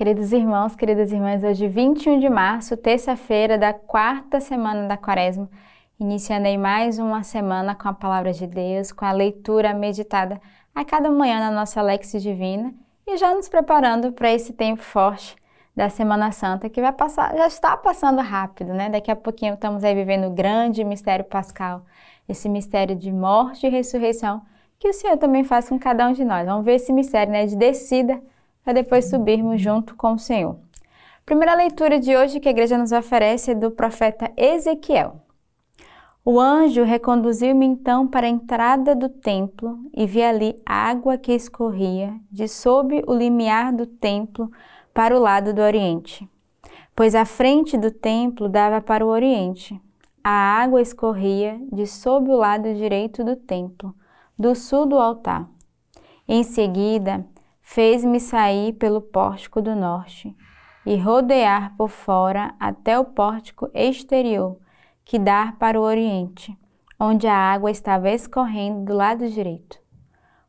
Queridos irmãos, queridas irmãs, hoje 21 de março, terça-feira da quarta semana da quaresma, iniciando aí mais uma semana com a palavra de Deus, com a leitura meditada a cada manhã na nossa Lex Divina e já nos preparando para esse tempo forte da Semana Santa que vai passar, já está passando rápido, né? Daqui a pouquinho estamos aí vivendo o grande mistério pascal, esse mistério de morte e ressurreição que o Senhor também faz com cada um de nós. Vamos ver esse mistério, né, de descida para depois subirmos junto com o Senhor. primeira leitura de hoje que a igreja nos oferece é do profeta Ezequiel. O anjo reconduziu-me então para a entrada do templo e vi ali água que escorria de sob o limiar do templo para o lado do oriente, pois a frente do templo dava para o oriente. A água escorria de sob o lado direito do templo, do sul do altar. Em seguida, fez-me sair pelo pórtico do norte e rodear por fora até o pórtico exterior, que dá para o oriente, onde a água estava escorrendo do lado direito.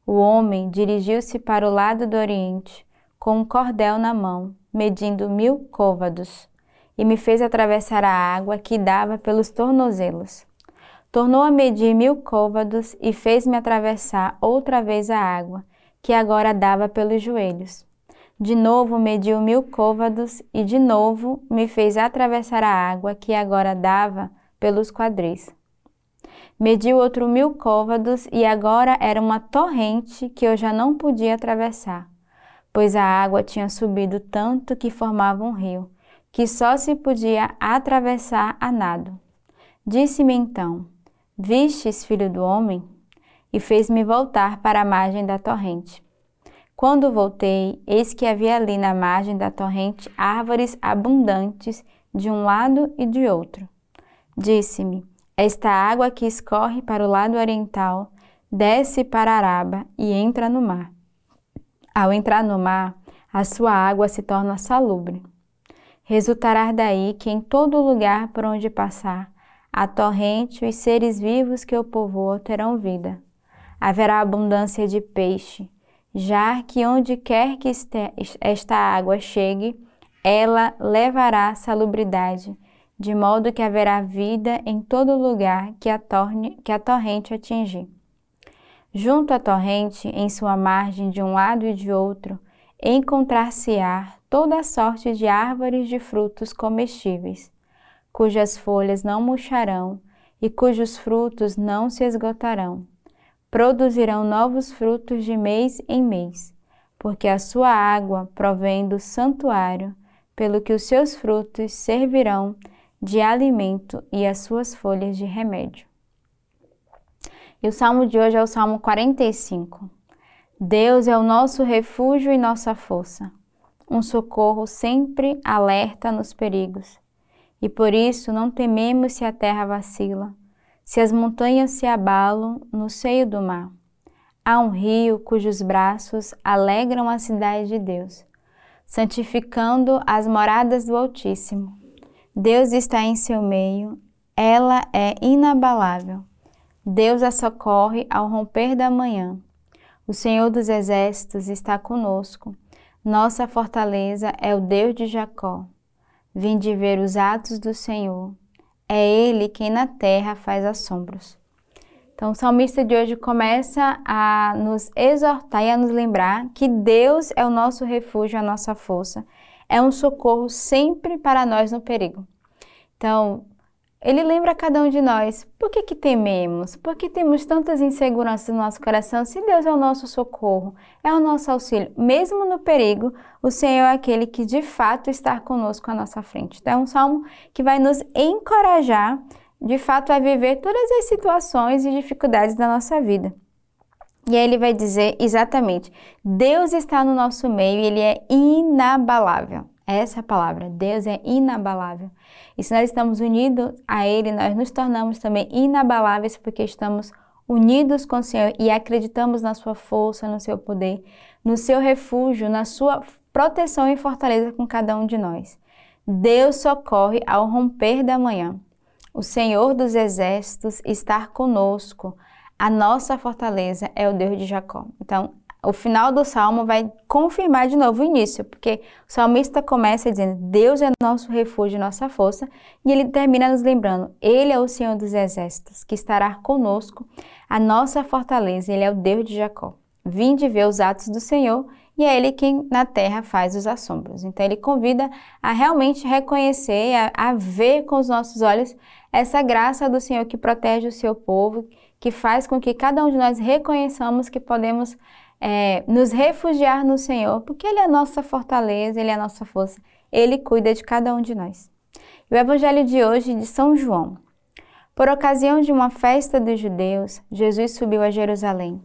O homem dirigiu-se para o lado do oriente, com um cordel na mão, medindo mil côvados, e me fez atravessar a água que dava pelos tornozelos. Tornou a medir mil côvados e fez-me atravessar outra vez a água, que agora dava pelos joelhos. De novo mediu mil côvados e de novo me fez atravessar a água que agora dava pelos quadris. Mediu outro mil côvados e agora era uma torrente que eu já não podia atravessar, pois a água tinha subido tanto que formava um rio, que só se podia atravessar a nado. Disse-me então: Vistes, filho do homem? E fez-me voltar para a margem da torrente. Quando voltei, eis que havia ali na margem da torrente árvores abundantes de um lado e de outro. Disse-me: Esta água que escorre para o lado oriental desce para Araba e entra no mar. Ao entrar no mar, a sua água se torna salubre. Resultará daí que em todo lugar por onde passar, a torrente e os seres vivos que o povoam terão vida haverá abundância de peixe, já que onde quer que esta água chegue, ela levará salubridade, de modo que haverá vida em todo lugar que a, torne, que a torrente atingir. Junto à torrente, em sua margem de um lado e de outro, encontrar-se-á toda sorte de árvores de frutos comestíveis, cujas folhas não murcharão e cujos frutos não se esgotarão produzirão novos frutos de mês em mês, porque a sua água provém do santuário, pelo que os seus frutos servirão de alimento e as suas folhas de remédio. E o salmo de hoje é o Salmo 45. Deus é o nosso refúgio e nossa força, um socorro sempre alerta nos perigos. E por isso não tememos se a terra vacila, se as montanhas se abalam no seio do mar. Há um rio cujos braços alegram a cidade de Deus, santificando as moradas do Altíssimo. Deus está em seu meio, ela é inabalável. Deus a socorre ao romper da manhã. O Senhor dos Exércitos está conosco. Nossa fortaleza é o Deus de Jacó. Vinde ver os atos do Senhor é Ele quem na terra faz assombros. Então, o salmista de hoje começa a nos exortar e a nos lembrar que Deus é o nosso refúgio, a nossa força, é um socorro sempre para nós no perigo. Então, ele lembra a cada um de nós por que, que tememos, por que temos tantas inseguranças no nosso coração, se Deus é o nosso socorro, é o nosso auxílio. Mesmo no perigo, o Senhor é aquele que de fato está conosco à nossa frente. Então, é um salmo que vai nos encorajar, de fato, a viver todas as situações e dificuldades da nossa vida. E aí ele vai dizer exatamente: Deus está no nosso meio e ele é inabalável. Essa é a palavra. Deus é inabalável. E se nós estamos unidos a Ele, nós nos tornamos também inabaláveis porque estamos unidos com o Senhor e acreditamos na Sua força, no Seu poder, no Seu refúgio, na Sua proteção e fortaleza com cada um de nós. Deus socorre ao romper da manhã. O Senhor dos exércitos está conosco. A nossa fortaleza é o Deus de Jacó. Então, o final do salmo vai confirmar de novo o início, porque o salmista começa dizendo: Deus é nosso refúgio e nossa força, e ele termina nos lembrando: Ele é o Senhor dos exércitos, que estará conosco, a nossa fortaleza, ele é o Deus de Jacó. Vinde ver os atos do Senhor, e é Ele quem na terra faz os assombros. Então, Ele convida a realmente reconhecer, a, a ver com os nossos olhos essa graça do Senhor que protege o seu povo, que faz com que cada um de nós reconheçamos que podemos é, nos refugiar no Senhor, porque Ele é a nossa fortaleza, Ele é a nossa força, Ele cuida de cada um de nós. o Evangelho de hoje de São João. Por ocasião de uma festa dos judeus, Jesus subiu a Jerusalém.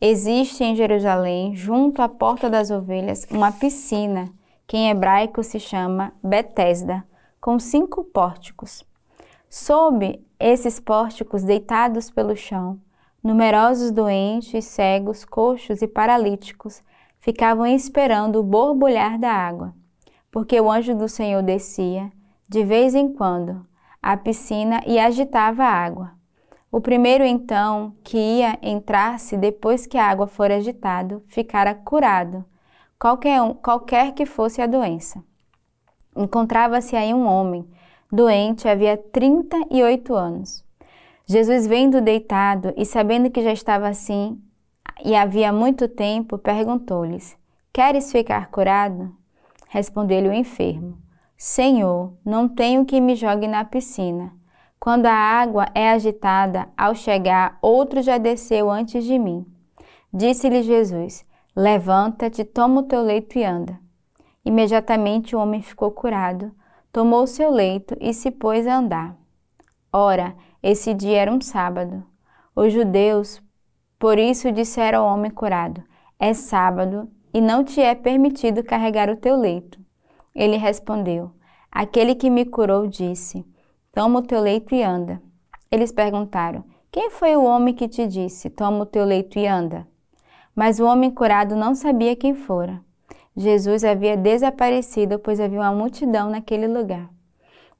Existe em Jerusalém, junto à Porta das Ovelhas, uma piscina, que em hebraico se chama Betesda, com cinco pórticos. Sob esses pórticos, deitados pelo chão, Numerosos doentes, cegos, coxos e paralíticos ficavam esperando o borbulhar da água, porque o anjo do Senhor descia, de vez em quando, à piscina e agitava a água. O primeiro, então, que ia entrar-se depois que a água fora agitada, ficara curado, qualquer, um, qualquer que fosse a doença. Encontrava-se aí um homem, doente havia 38 anos. Jesus, vendo deitado e sabendo que já estava assim e havia muito tempo, perguntou-lhes: Queres ficar curado? Respondeu-lhe o enfermo: Senhor, não tenho que me jogue na piscina. Quando a água é agitada, ao chegar, outro já desceu antes de mim. Disse-lhe Jesus: Levanta-te, toma o teu leito e anda. Imediatamente o homem ficou curado, tomou o seu leito e se pôs a andar. Ora, esse dia era um sábado. Os judeus, por isso, disseram ao homem curado: É sábado e não te é permitido carregar o teu leito. Ele respondeu: Aquele que me curou disse: Toma o teu leito e anda. Eles perguntaram: Quem foi o homem que te disse: Toma o teu leito e anda? Mas o homem curado não sabia quem fora. Jesus havia desaparecido, pois havia uma multidão naquele lugar.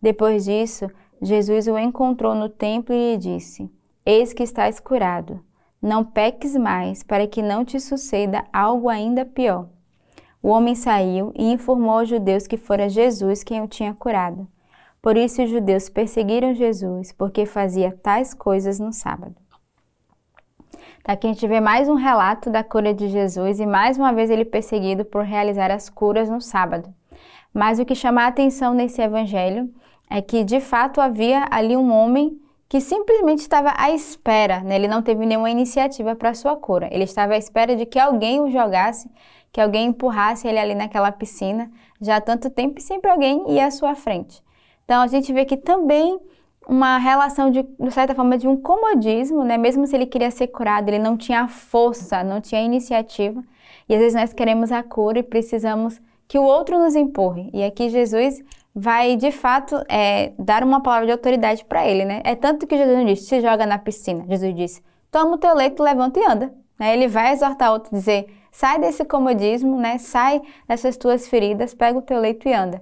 Depois disso, Jesus o encontrou no templo e lhe disse: Eis que estás curado. Não peques mais, para que não te suceda algo ainda pior. O homem saiu e informou aos judeus que fora Jesus quem o tinha curado. Por isso os judeus perseguiram Jesus, porque fazia tais coisas no sábado. Tá aqui a gente vê mais um relato da cura de Jesus e mais uma vez ele perseguido por realizar as curas no sábado. Mas o que chama a atenção nesse evangelho é que de fato havia ali um homem que simplesmente estava à espera, né? ele não teve nenhuma iniciativa para sua cura, ele estava à espera de que alguém o jogasse, que alguém empurrasse ele ali naquela piscina já há tanto tempo e sempre alguém ia à sua frente. Então a gente vê que também uma relação de, de certa forma, de um comodismo, né? Mesmo se ele queria ser curado, ele não tinha força, não tinha iniciativa. E às vezes nós queremos a cura e precisamos que o outro nos empurre. E aqui Jesus vai de fato é, dar uma palavra de autoridade para ele, né? É tanto que Jesus não disse, se joga na piscina. Jesus disse, toma o teu leito, levanta e anda. Né? Ele vai exortar outro, dizer, sai desse comodismo, né? Sai dessas tuas feridas, pega o teu leito e anda.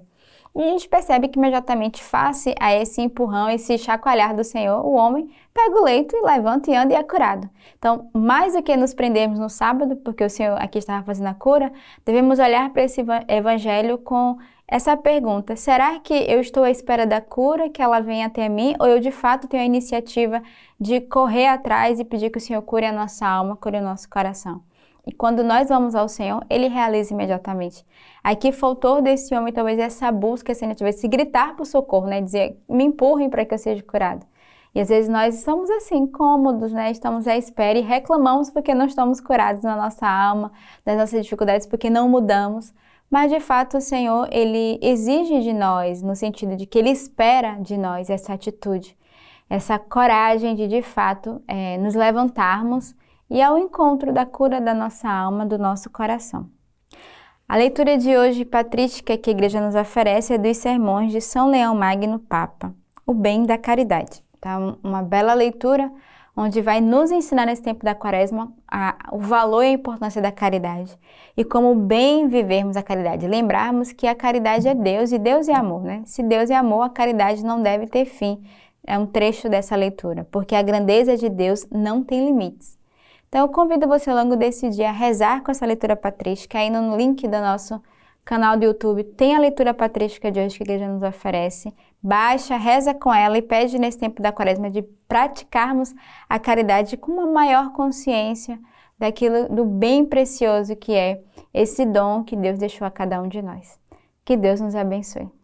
E a gente percebe que imediatamente, face a esse empurrão, esse chacoalhar do Senhor, o homem pega o leito e levanta e anda e é curado. Então, mais do que nos prendermos no sábado, porque o Senhor aqui estava fazendo a cura, devemos olhar para esse evangelho com essa pergunta: será que eu estou à espera da cura, que ela venha até mim, ou eu de fato tenho a iniciativa de correr atrás e pedir que o Senhor cure a nossa alma, cure o nosso coração? E quando nós vamos ao Senhor, Ele realiza imediatamente. Aqui faltou desse homem talvez essa busca, se ele tivesse gritar por socorro, né? Dizer, me empurrem para que eu seja curado. E às vezes nós estamos assim, cômodos, né? Estamos à espera e reclamamos porque não estamos curados na nossa alma, das nossas dificuldades, porque não mudamos. Mas de fato o Senhor, ele exige de nós, no sentido de que ele espera de nós essa atitude, essa coragem de de fato é, nos levantarmos e ao encontro da cura da nossa alma, do nosso coração. A leitura de hoje patrística que a igreja nos oferece é dos sermões de São Leão Magno Papa, o bem da caridade. Tá? Uma bela leitura onde vai nos ensinar nesse tempo da quaresma a, o valor e a importância da caridade e como bem vivermos a caridade. Lembrarmos que a caridade é Deus e Deus é amor, né? Se Deus é amor, a caridade não deve ter fim. É um trecho dessa leitura, porque a grandeza de Deus não tem limites. Então eu convido você ao longo desse dia a rezar com essa leitura patrística. Aí no link do nosso canal do YouTube tem a leitura patrística de hoje que a igreja nos oferece. Baixa, reza com ela e pede nesse tempo da quaresma de praticarmos a caridade com uma maior consciência daquilo do bem precioso que é esse dom que Deus deixou a cada um de nós. Que Deus nos abençoe.